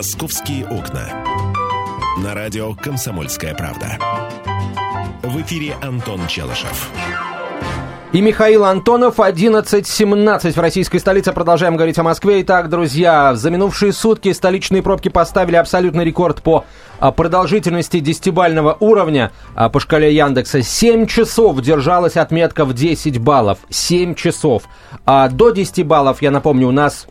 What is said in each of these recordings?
«Московские окна». На радио «Комсомольская правда». В эфире Антон Челышев. И Михаил Антонов, 11.17 в российской столице. Продолжаем говорить о Москве. Итак, друзья, за минувшие сутки столичные пробки поставили абсолютный рекорд по а, продолжительности десятибального уровня а, по шкале Яндекса. 7 часов держалась отметка в 10 баллов. 7 часов. А до 10 баллов, я напомню, у нас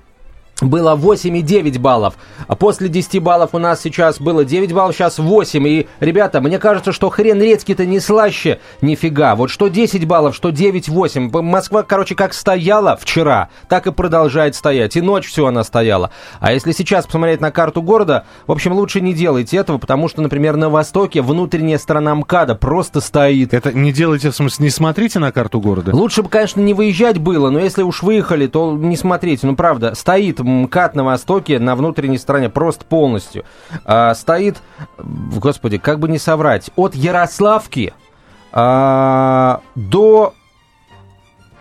было 8,9 баллов. А после 10 баллов у нас сейчас было 9 баллов, сейчас 8. И, ребята, мне кажется, что хрен редкий-то не слаще нифига. Вот что 10 баллов, что 9-8. Москва, короче, как стояла вчера, так и продолжает стоять. И ночь все она стояла. А если сейчас посмотреть на карту города, в общем, лучше не делайте этого, потому что, например, на востоке внутренняя сторона МКАДа просто стоит. Это не делайте, в смысле, не смотрите на карту города? Лучше бы, конечно, не выезжать было, но если уж выехали, то не смотрите. Ну, правда, стоит МКАД на востоке, на внутренней стороне, просто полностью. А, стоит, господи, как бы не соврать, от Ярославки а, до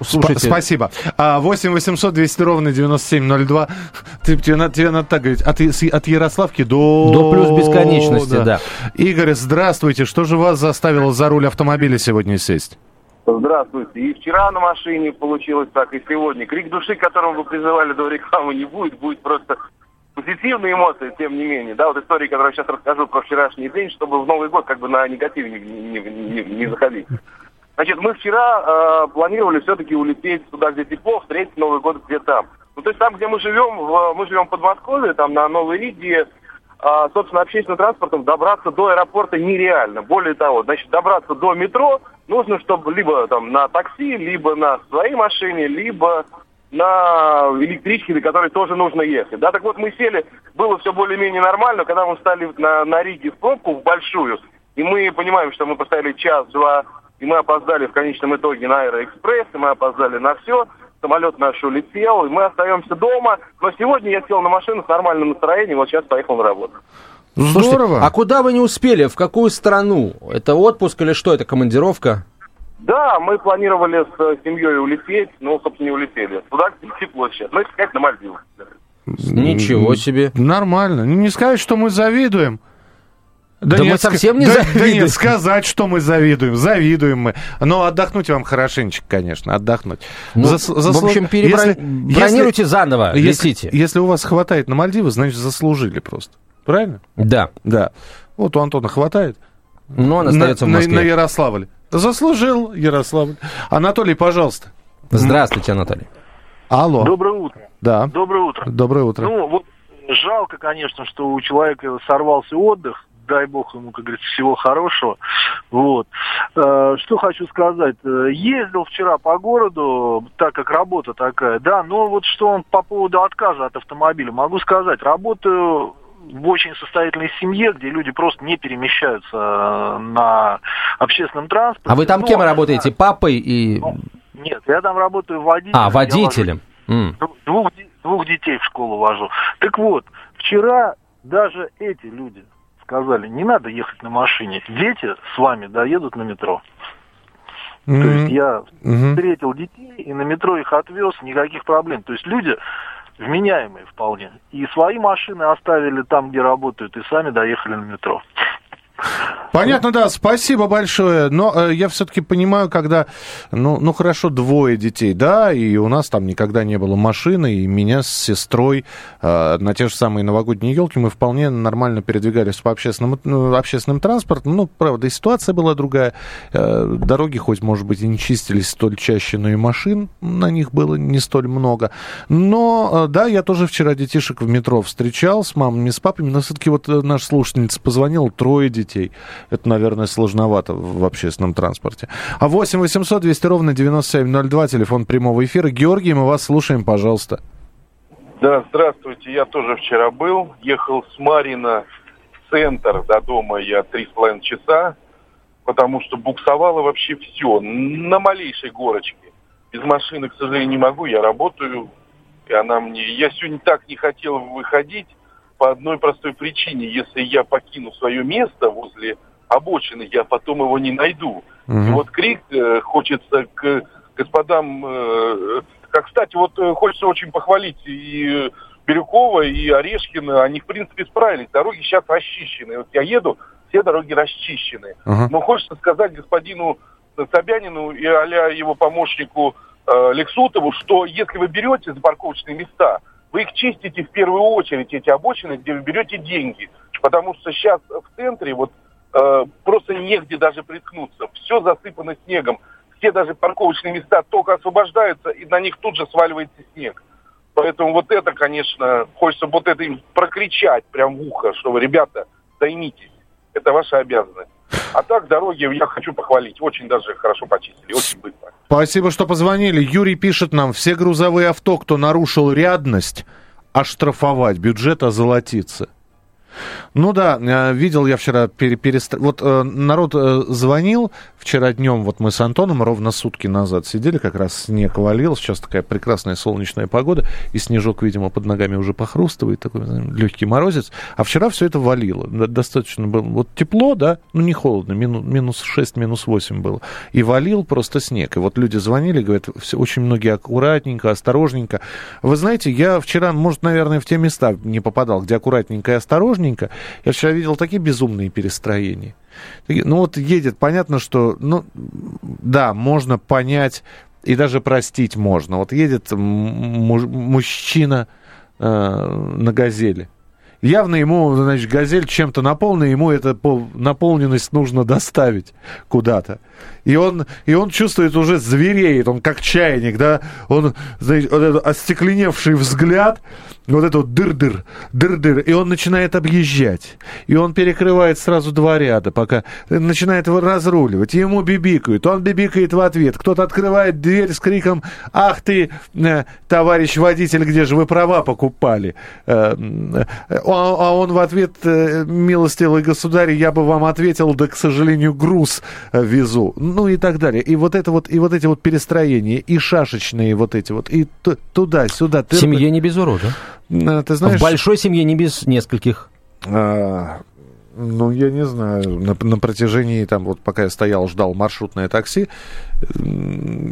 Слушайте. Спасибо. 8 800 200 ровно 9702. Ты, тебе, надо, тебе надо так говорить. От, от Ярославки до... До плюс бесконечности, да. да. Игорь, здравствуйте. Что же вас заставило за руль автомобиля сегодня сесть? Здравствуйте. И вчера на машине получилось так, и сегодня. Крик души, которым вы призывали до рекламы, не будет. Будет просто позитивные эмоции, тем не менее. Да, вот история, которую я сейчас расскажу про вчерашний день, чтобы в Новый год как бы на негатив не, не, не, не заходить. Значит, мы вчера э, планировали все-таки улететь туда, где тепло, встретить Новый год где там. Ну, то есть там, где мы живем, в, мы живем в Подмосковье, там на Новой Риге, а, собственно, общественным транспортом добраться до аэропорта нереально. Более того, значит, добраться до метро нужно, чтобы либо там на такси, либо на своей машине, либо на электричке, на которой тоже нужно ехать. Да, так вот мы сели, было все более-менее нормально, когда мы встали на, на Риге в пробку, в большую, и мы понимаем, что мы поставили час-два, и мы опоздали в конечном итоге на Аэроэкспресс, и мы опоздали на все, самолет наш улетел, и мы остаемся дома. Но сегодня я сел на машину с нормальным настроением, вот сейчас поехал на работу. Слушайте, Здорово. А куда вы не успели? В какую страну? Это отпуск или что? Это командировка? Да, мы планировали с семьей улететь, но, собственно, не улетели. Туда тепло сейчас. Ну, сказать, на Мальдивы. Ничего себе. Нормально. Не сказать, что мы завидуем. Да, да нет, мы совсем не да, завидуем. Да нет, сказать, что мы завидуем. Завидуем мы. Но отдохнуть вам хорошенечко, конечно, отдохнуть. Ну, Зас, в общем, перебронируйте если, заново, если, летите. Если у вас хватает на Мальдивы, значит, заслужили просто. Правильно? Да. Да. Вот у Антона хватает. Но он остается на, в Москве. На, на Ярославль. Заслужил Ярославль. Анатолий, пожалуйста. Здравствуйте, Анатолий. Алло. Доброе утро. Да. Доброе утро. Доброе утро. Ну, вот жалко, конечно, что у человека сорвался отдых дай бог ему, как говорится, всего хорошего. Вот. Э, что хочу сказать. Э, ездил вчера по городу, так как работа такая, да, но вот что он по поводу отказа от автомобиля, могу сказать, работаю в очень состоятельной семье, где люди просто не перемещаются э, на общественном транспорте. А вы там ну, кем работаете? Папой и... Ну, нет, я там работаю водителем. А, водителем. Mm. Двух, двух детей в школу вожу. Так вот, вчера даже эти люди сказали, не надо ехать на машине, дети с вами доедут на метро. Mm-hmm. То есть я mm-hmm. встретил детей и на метро их отвез, никаких проблем. То есть люди вменяемые вполне. И свои машины оставили там, где работают, и сами доехали на метро. Понятно, да, спасибо большое. Но э, я все-таки понимаю, когда, ну, ну хорошо, двое детей, да, и у нас там никогда не было машины, и меня с сестрой э, на те же самые новогодние елки мы вполне нормально передвигались по общественному, ну, общественным транспортом. Ну, правда, и ситуация была другая. Э, дороги, хоть, может быть, и не чистились столь чаще, но и машин на них было не столь много. Но, э, да, я тоже вчера детишек в метро встречал с мамами, с папами, но все-таки вот э, наш слушательница позвонила, трое детей это, наверное, сложновато в общественном транспорте. А 8 800 200 ровно 9702, телефон прямого эфира. Георгий, мы вас слушаем, пожалуйста. Да, здравствуйте. Я тоже вчера был. Ехал с Марина в центр до дома я три с половиной часа, потому что буксовало вообще все. На малейшей горочке. Без машины, к сожалению, не могу. Я работаю, и она мне... Я сегодня так не хотел выходить по одной простой причине. Если я покину свое место возле обочины, я потом его не найду. Угу. И вот крик э, хочется к господам... Э, как, кстати, вот э, хочется очень похвалить и Бирюкова, Петрово и Орешкино, они, в принципе, справились. Дороги сейчас расчищены. Вот я еду, все дороги расчищены. Ага. Но хочется сказать господину Собянину и а его помощнику э, Лексутову, что если вы берете за парковочные места, вы их чистите в первую очередь, эти обочины, где вы берете деньги. Потому что сейчас в центре вот э, просто негде даже приткнуться. Все засыпано снегом. Все даже парковочные места только освобождаются, и на них тут же сваливается снег. Поэтому вот это, конечно, хочется вот это им прокричать прям в ухо, что ребята, займитесь. Это ваша обязанность. А так дороги я хочу похвалить. Очень даже хорошо почистили, очень быстро. Спасибо, что позвонили. Юрий пишет нам, все грузовые авто, кто нарушил рядность, оштрафовать, бюджет озолотится. Ну да, э, видел я вчера пере, перест... Вот э, народ э, звонил вчера днем, вот мы с Антоном ровно сутки назад сидели, как раз снег валил, сейчас такая прекрасная солнечная погода, и снежок, видимо, под ногами уже похрустывает, такой легкий морозец. А вчера все это валило, достаточно было. Вот тепло, да, ну не холодно, мину, минус 6, минус 8 было. И валил просто снег. И вот люди звонили, говорят, все, очень многие аккуратненько, осторожненько. Вы знаете, я вчера, может, наверное, в те места не попадал, где аккуратненько и осторожненько, я вчера видел такие безумные перестроения. Ну вот едет, понятно, что, ну, да, можно понять и даже простить можно. Вот едет мужчина э, на газели. Явно ему, значит, газель чем-то наполнена, ему эту наполненность нужно доставить куда-то. И он, и он чувствует уже звереет, он как чайник, да, он, знаете, вот этот остекленевший взгляд, вот это вот дыр-дыр, дыр-дыр, и он начинает объезжать. И он перекрывает сразу два ряда, пока начинает его разруливать. Ему бибикают, он бибикает в ответ. Кто-то открывает дверь с криком «Ах ты, э, товарищ водитель, где же вы права покупали?» Э, э, А он в ответ «Милостивый государь, я бы вам ответил, да, к сожалению, груз везу». Ну и так далее. И вот это вот, и вот эти вот перестроения, и шашечные вот эти вот, и туда-сюда. Семье не без урода. А, ты знаешь... В большой семье не без нескольких. А, ну, я не знаю, на, на протяжении, там, вот пока я стоял, ждал маршрутное такси,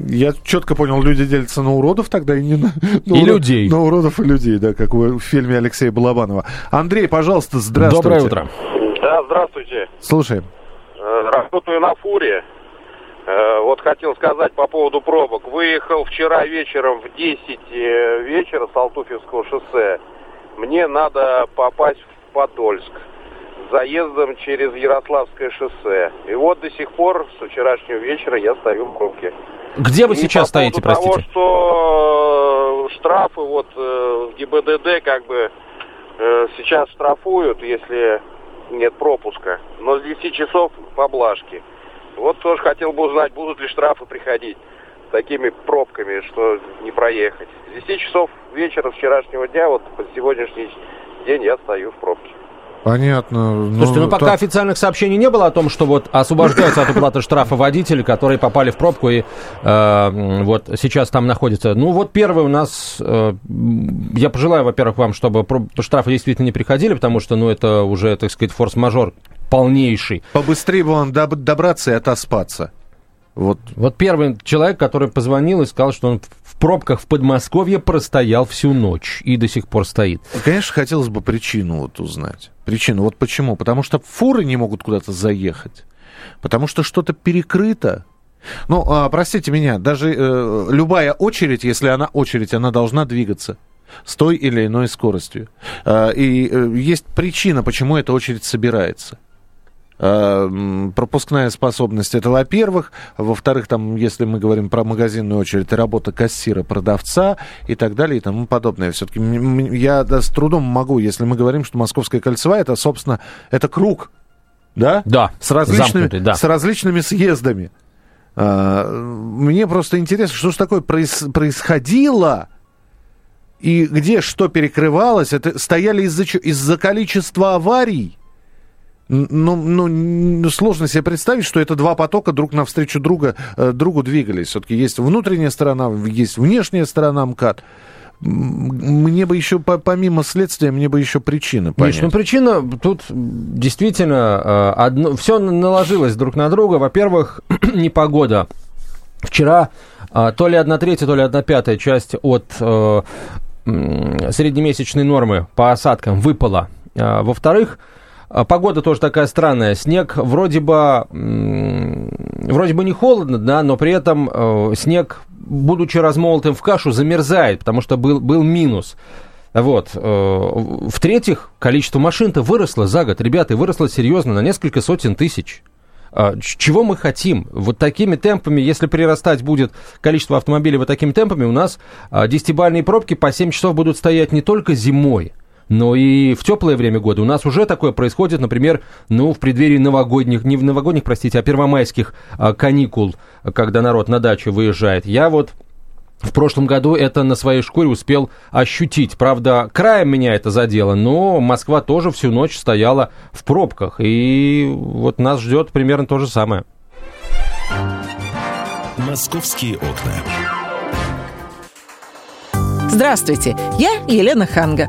я четко понял, люди делятся на уродов тогда и не на... на и урод, людей. На уродов и людей, да, как в фильме Алексея Балабанова. Андрей, пожалуйста, здравствуйте. Доброе утро. Да, здравствуйте. Слушаем. Э, работаю на фуре. Э, вот хотел сказать по поводу пробок. Выехал вчера вечером в 10 э, вечера с Алтуфьевского шоссе. Мне надо попасть в Подольск заездом через Ярославское шоссе. И вот до сих пор, с вчерашнего вечера, я стою в пробке. Где вы И сейчас по стоите, простите? того, что э, штрафы вот в ГИБДД как бы сейчас штрафуют, если нет пропуска. Но с 10 часов поблажки. Вот тоже хотел бы узнать, будут ли штрафы приходить с такими пробками, что не проехать. С 10 часов вечера вчерашнего дня, вот по сегодняшний день я стою в пробке. Понятно. Слушайте, ну, ну пока то... официальных сообщений не было о том, что вот освобождаются от уплаты штрафа водители, которые попали в пробку и э, вот сейчас там находятся. Ну вот первый у нас, э, я пожелаю, во-первых, вам, чтобы штрафы действительно не приходили, потому что, ну это уже, так сказать, форс-мажор полнейший. Побыстрее бы вам доб- добраться и отоспаться. Вот. вот первый человек, который позвонил и сказал, что он в пробках в Подмосковье простоял всю ночь и до сих пор стоит. Конечно, хотелось бы причину вот узнать. Причину. Вот почему? Потому что фуры не могут куда-то заехать. Потому что что-то перекрыто. Ну, а, простите меня, даже э, любая очередь, если она очередь, она должна двигаться с той или иной скоростью. Э, и э, есть причина, почему эта очередь собирается. Э, пропускная способность это во-первых, во-вторых, там, если мы говорим про магазинную очередь, работа кассира, продавца и так далее и тому подобное. Все-таки я да, с трудом могу, если мы говорим, что Московская кольцевая, это, собственно, это круг, да? Да. С различными, да. С различными съездами. Э, мне просто интересно, что же такое проис- происходило, и где что перекрывалось, это стояли из-за из количества аварий. Ну, ну, сложно себе представить, что это два потока друг навстречу друга, э, другу двигались. Все-таки есть внутренняя сторона, есть внешняя сторона МКАД. Мне бы еще, помимо следствия, мне бы еще причины понять. Миш, ну причина тут действительно э, одно, все наложилось друг на друга. Во-первых, непогода. Вчера э, то ли одна третья, то ли одна пятая часть от среднемесячной нормы по осадкам выпало. А, во-вторых, Погода тоже такая странная. Снег вроде бы, вроде бы не холодно, да, но при этом э, снег, будучи размолотым в кашу, замерзает, потому что был, был минус. Вот. Э, в-третьих, количество машин-то выросло за год. Ребята, выросло серьезно на несколько сотен тысяч. А, чего мы хотим? Вот такими темпами, если прирастать будет количество автомобилей вот такими темпами, у нас десятибальные пробки по 7 часов будут стоять не только зимой, но и в теплое время года. У нас уже такое происходит, например, ну, в преддверии новогодних, не в новогодних, простите, а первомайских а, каникул, когда народ на дачу выезжает. Я вот в прошлом году это на своей шкуре успел ощутить. Правда, краем меня это задело, но Москва тоже всю ночь стояла в пробках. И вот нас ждет примерно то же самое. Московские окна. Здравствуйте, я Елена Ханга.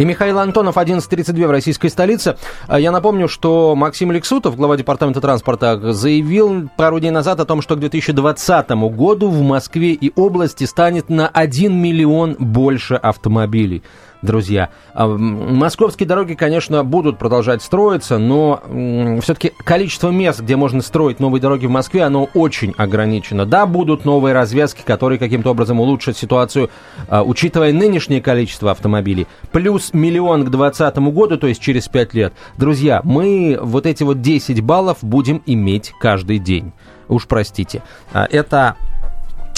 И Михаил Антонов, 11.32 в российской столице. А я напомню, что Максим Лексутов, глава департамента транспорта, заявил пару дней назад о том, что к 2020 году в Москве и области станет на 1 миллион больше автомобилей друзья. А, московские дороги, конечно, будут продолжать строиться, но все-таки количество мест, где можно строить новые дороги в Москве, оно очень ограничено. Да, будут новые развязки, которые каким-то образом улучшат ситуацию, а, учитывая нынешнее количество автомобилей. Плюс миллион к 2020 году, то есть через 5 лет. Друзья, мы вот эти вот 10 баллов будем иметь каждый день. Уж простите. А, это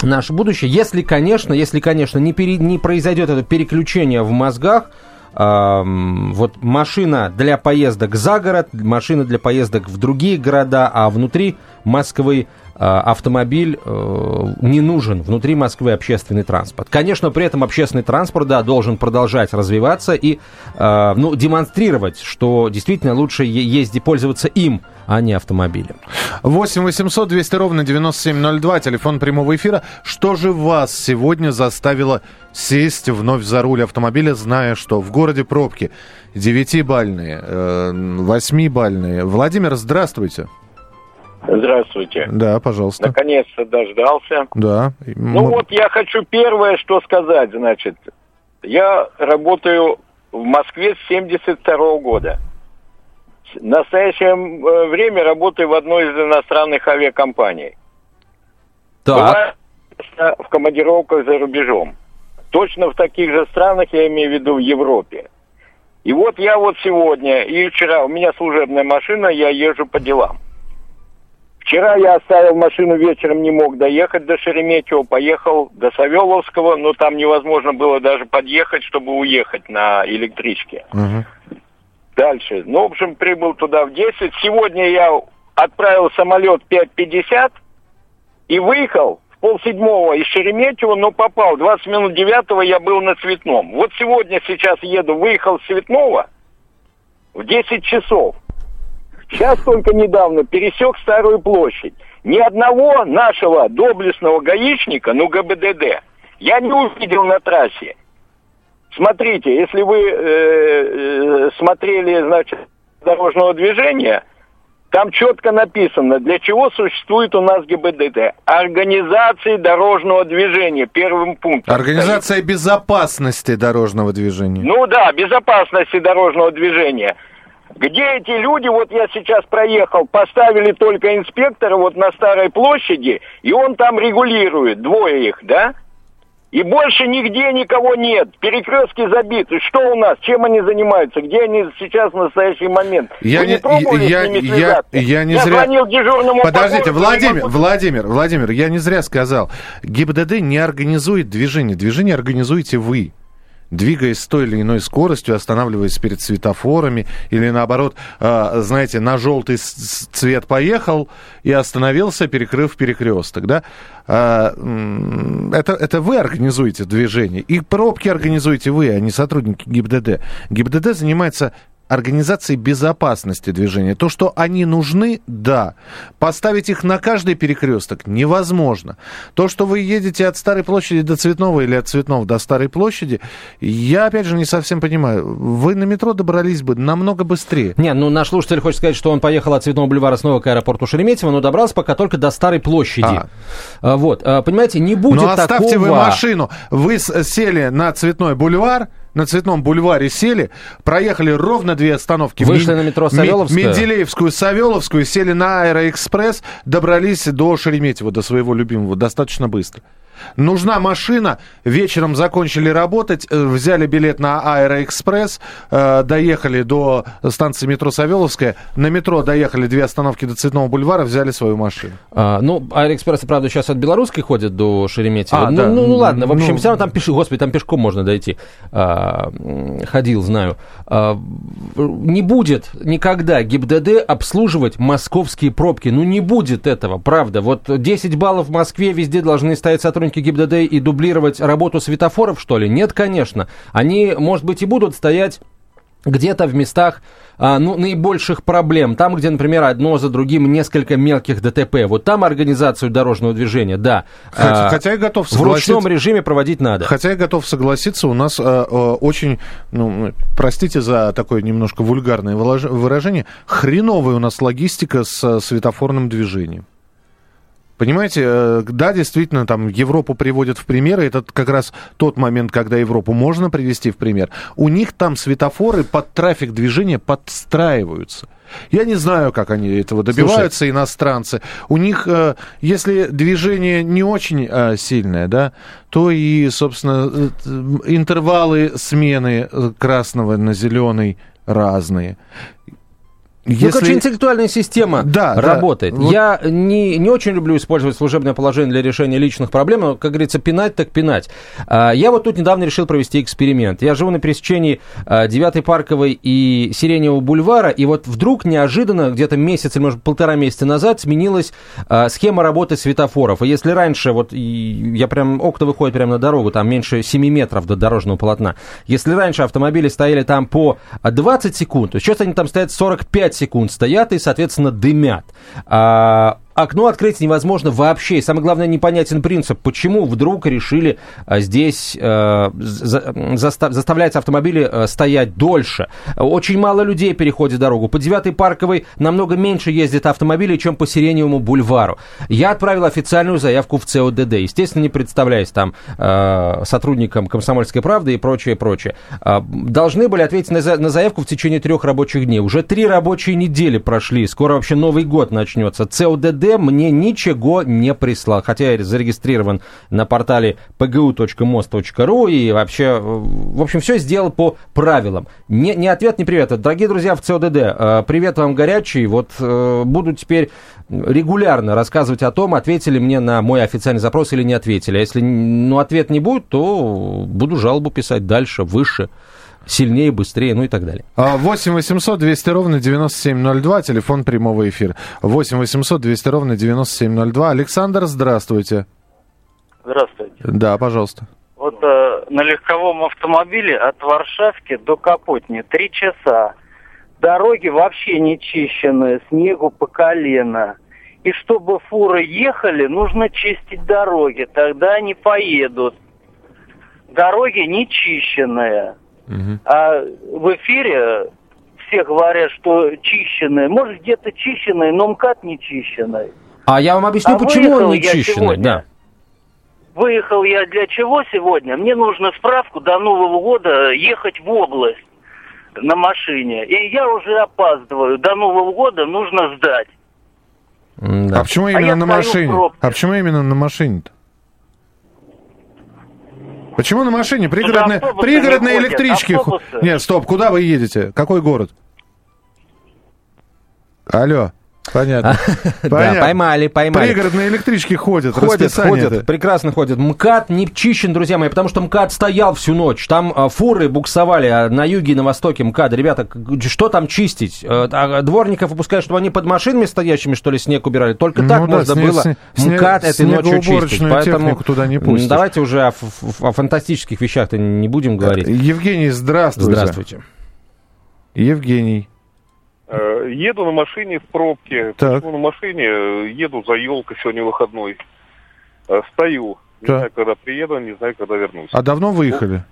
наше будущее. Если, конечно, если, конечно, не, пере, не произойдет это переключение в мозгах, э, вот машина для поездок за город, машина для поездок в другие города, а внутри Москвы автомобиль э, не нужен внутри Москвы общественный транспорт. Конечно, при этом общественный транспорт, да, должен продолжать развиваться и, э, ну, демонстрировать, что действительно лучше ездить, пользоваться им, а не автомобилем. 8 800 200 ровно 9702, телефон прямого эфира. Что же вас сегодня заставило сесть вновь за руль автомобиля, зная, что в городе пробки 9-бальные, 8-бальные? Владимир, здравствуйте. Здравствуйте. Да, пожалуйста. Наконец-то дождался. Да. Ну Мы... вот я хочу первое, что сказать, значит. Я работаю в Москве с 72 -го года. В настоящее э, время работаю в одной из иностранных авиакомпаний. Так. Бываю в командировках за рубежом. Точно в таких же странах, я имею в виду в Европе. И вот я вот сегодня и вчера, у меня служебная машина, я езжу по делам. Вчера я оставил машину вечером, не мог доехать до Шереметьево, поехал до Савеловского, но там невозможно было даже подъехать, чтобы уехать на электричке. Угу. Дальше. Ну, в общем, прибыл туда в 10. Сегодня я отправил самолет 5.50 и выехал в полседьмого из Шереметьево, но попал. 20 минут девятого я был на Цветном. Вот сегодня сейчас еду, выехал с Цветного в 10 часов. Сейчас только недавно пересек Старую площадь. Ни одного нашего доблестного гаишника, ну ГБДД, я не увидел на трассе. Смотрите, если вы э, э, смотрели, значит, дорожного движения, там четко написано, для чего существует у нас ГИБДД. Организации дорожного движения, первым пунктом. Организация стоит. безопасности дорожного движения. Ну да, безопасности дорожного движения. Где эти люди, вот я сейчас проехал, поставили только инспектора вот на Старой площади, и он там регулирует, двое их, да? И больше нигде никого нет. Перекрестки забиты. Что у нас? Чем они занимаются? Где они сейчас в настоящий момент? Я Вы не, не пробовали я, с ними я, я не я зря... звонил дежурному Подождите, Владимир, могу... Владимир, Владимир, я не зря сказал. ГИБДД не организует движение. Движение организуете вы. Двигаясь с той или иной скоростью, останавливаясь перед светофорами, или наоборот, э, знаете, на желтый цвет поехал и остановился, перекрыв перекресток, да? Э, это, это вы организуете движение, и пробки организуете вы, а не сотрудники ГИБДД. ГИБДД занимается организации безопасности движения. То, что они нужны, да. Поставить их на каждый перекресток невозможно. То, что вы едете от Старой площади до Цветного или от Цветного до Старой площади, я, опять же, не совсем понимаю. Вы на метро добрались бы намного быстрее. Не, ну наш слушатель хочет сказать, что он поехал от Цветного бульвара снова к аэропорту Шереметьево, но добрался пока только до Старой площади. А. а вот, а, понимаете, не будет но оставьте такого... вы машину. Вы сели на Цветной бульвар, на Цветном бульваре сели, проехали ровно две остановки. Вышли на метро Савеловскую. Менделеевскую, Савеловскую, сели на Аэроэкспресс, добрались до Шереметьево, до своего любимого, достаточно быстро. Нужна машина. Вечером закончили работать, э, взяли билет на Аэроэкспресс, э, доехали до станции метро Савеловская. На метро доехали две остановки до Цветного бульвара, взяли свою машину. А, ну, Аэроэкспресс, правда, сейчас от Белорусской ходит до Шереметьево. А, ну, да. ну, ну, ладно, в общем, ну... все равно там пешком, господи, там пешком можно дойти. А, ходил, знаю. А, не будет никогда ГИБДД обслуживать московские пробки. Ну, не будет этого, правда. Вот 10 баллов в Москве везде должны стоять сотрудники сотрудники ГИБДД и дублировать работу светофоров, что ли? Нет, конечно. Они, может быть, и будут стоять где-то в местах а, ну, наибольших проблем. Там, где, например, одно за другим несколько мелких ДТП. Вот там организацию дорожного движения, да. Хотя, а, хотя я готов согласиться. В ручном режиме проводить надо. Хотя я готов согласиться, у нас а, а, очень, ну, простите за такое немножко вульгарное выражение, хреновая у нас логистика с светофорным движением. Понимаете, э, да, действительно, там Европу приводят в пример, и это как раз тот момент, когда Европу можно привести в пример. У них там светофоры под трафик движения подстраиваются. Я не знаю, как они этого добиваются, Слушай, иностранцы. У них, э, если движение не очень э, сильное, да, то и, собственно, интервалы смены красного на зеленый разные. Если... Ну, короче, интеллектуальная система да, работает. Да. Я не, не очень люблю использовать служебное положение для решения личных проблем, но, как говорится, пинать так пинать. А, я вот тут недавно решил провести эксперимент. Я живу на пересечении 9-й а, Парковой и Сиреневого бульвара, и вот вдруг неожиданно, где-то месяц или, может, полтора месяца назад сменилась а, схема работы светофоров. И если раньше, вот я прям, окна выходят прямо на дорогу, там меньше 7 метров до дорожного полотна. Если раньше автомобили стояли там по 20 секунд, то сейчас они там стоят 45 5 секунд стоят и, соответственно, дымят. А, окно открыть невозможно вообще. И самое главное, непонятен принцип, почему вдруг решили а, здесь э, заставлять автомобили э, стоять дольше. Очень мало людей переходит дорогу. По 9 парковой намного меньше ездит автомобилей, чем по Сиреневому бульвару. Я отправил официальную заявку в ЦОДД. Естественно, не представляясь там э, сотрудникам «Комсомольской правды» и прочее, прочее. Должны были ответить на заявку в течение трех рабочих дней. Уже три рабочие недели прошли. Скоро вообще Новый год начнется. ЦОДД МВД мне ничего не прислал. Хотя я зарегистрирован на портале pgu.most.ru и вообще, в общем, все сделал по правилам. Не, не ответ, не привет. Дорогие друзья в ЦОДД, э, привет вам горячий. Вот э, буду теперь регулярно рассказывать о том, ответили мне на мой официальный запрос или не ответили. А если ну, ответ не будет, то буду жалобу писать дальше, выше сильнее, быстрее, ну и так далее. 8 800 200 ровно 9702, телефон прямого эфира. 8 800 200 ровно 9702. Александр, здравствуйте. Здравствуйте. Да, пожалуйста. Вот э, на легковом автомобиле от Варшавки до Капотни три часа. Дороги вообще не чищенные, снегу по колено. И чтобы фуры ехали, нужно чистить дороги, тогда они поедут. Дороги не чищенные. Угу. А в эфире все говорят, что чищенные. Может, где-то чищенные, но МКАД не чищенный. А я вам объясню, а почему он не чищенный. Да. Выехал я для чего сегодня? Мне нужно справку до Нового года ехать в область на машине. И я уже опаздываю. До Нового года нужно сдать. Да. А почему а именно а на машине? А почему именно на машине-то? Почему на машине? Пригородные, пригородные не электрички. Автобусы. Нет, стоп, куда вы едете? Какой город? Алло. Понятно. Да, Понятно. поймали, поймали. Пригородные электрички ходят, Ходят, ходят, прекрасно ходят. МКАД не чищен, друзья мои, потому что МКАД стоял всю ночь. Там а, фуры буксовали а, на юге и на востоке МКАДа. Ребята, что там чистить? Э, а, дворников выпускают, чтобы они под машинами стоящими, что ли, снег убирали? Только Ну так да, можно сне- было сне- сне- МКАД этой ночью чистить. Поэтому туда не пустишь. давайте уже о, ф- о фантастических вещах-то не будем говорить. Евгений, здравствуйте. Здравствуйте. Евгений. Э, Еду на машине в пробке. Так. Почему на машине? Э, Еду за елкой, сегодня выходной. Э, Стою. Не Так. знаю, когда приеду, не знаю, когда вернусь. А давно выехали?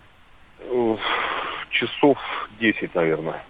Э, Часов 10, наверное.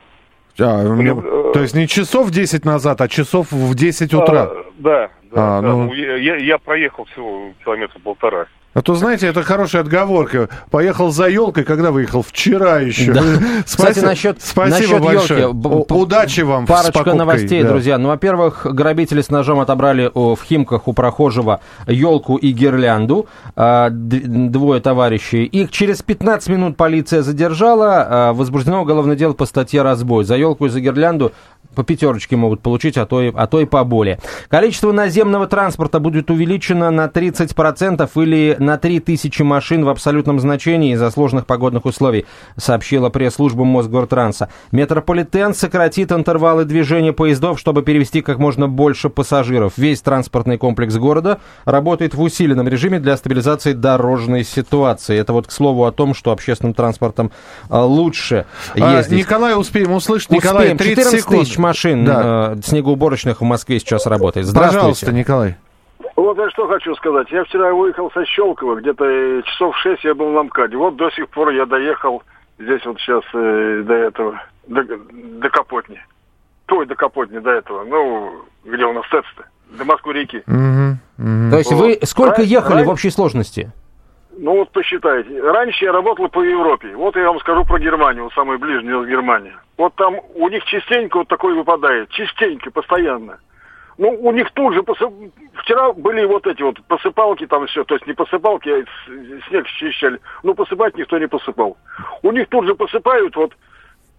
А, ну, Блин, э, то есть не часов 10 назад, а часов в 10 утра. А, да, да, А, да. ну. Ну, я- я проехал всего километра полтора. А то, знаете, это хорошая отговорка. Поехал за елкой, когда выехал? Вчера еще. Да. Спасибо, Кстати, насчет, спасибо насчет большое. елки. Удачи вам с Парочка покупкой, новостей, да. друзья. Ну, во-первых, грабители с ножом отобрали о, в Химках у прохожего елку и гирлянду. А, двое товарищей. Их через 15 минут полиция задержала. А, возбуждено уголовное дело по статье «Разбой». За елку и за гирлянду по пятерочке могут получить, а то, и, а то и поболее. Количество наземного транспорта будет увеличено на 30% или на 3000 машин в абсолютном значении из-за сложных погодных условий, сообщила пресс-служба Мосгортранса. Метрополитен сократит интервалы движения поездов, чтобы перевести как можно больше пассажиров. Весь транспортный комплекс города работает в усиленном режиме для стабилизации дорожной ситуации. Это вот к слову о том, что общественным транспортом а, лучше А, ездить. Николай, успеем услышать. Николай, Успеем. 30 14 секунд. Тысяч машин Да. э, снегоуборочных в Москве сейчас работает. Здравствуйте. Пожалуйста, Николай. Вот я что хочу сказать. Я вчера выехал со Щелково, где-то э, часов в шесть я был на МКАДе. Вот до сих пор я доехал здесь вот сейчас э, до этого, до, до Капотни. Ой, до Капотни, до этого. Ну, где у нас ТЭЦ-то? До Москвы-реки. Мгм, мгм. То есть вы сколько Ран- ехали ран- в общей сложности? Ну вот посчитайте. Раньше я работал по Европе. Вот я вам скажу про Германию, вот самую ближнюю Германию. Вот там у них частенько вот такое выпадает. Частенько, постоянно. Ну, у них тут же посып... вчера были вот эти вот посыпалки там все, то есть не посыпалки, а снег счищали. Ну, посыпать никто не посыпал. У них тут же посыпают вот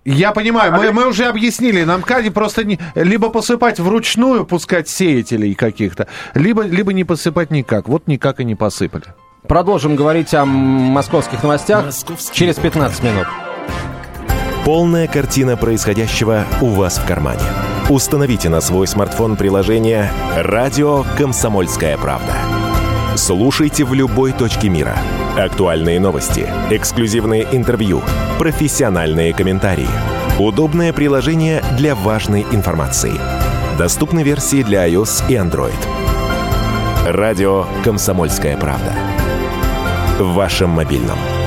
Я понимаю, мы, А мы уже объяснили, на МКАДе просто не, либо посыпать вручную, пускать сеятелей каких-то, либо, либо не посыпать никак. Вот никак и не посыпали. Продолжим говорить о московских новостях через 15 минут. Полная картина происходящего у вас в кармане. Установите на свой смартфон приложение «Радио Комсомольская правда». Слушайте в любой точке мира. Актуальные новости, эксклюзивные интервью, профессиональные комментарии. Удобное приложение для важной информации. Доступны версии для iOS и Android. Радио «Комсомольская правда». В вашем мобильном.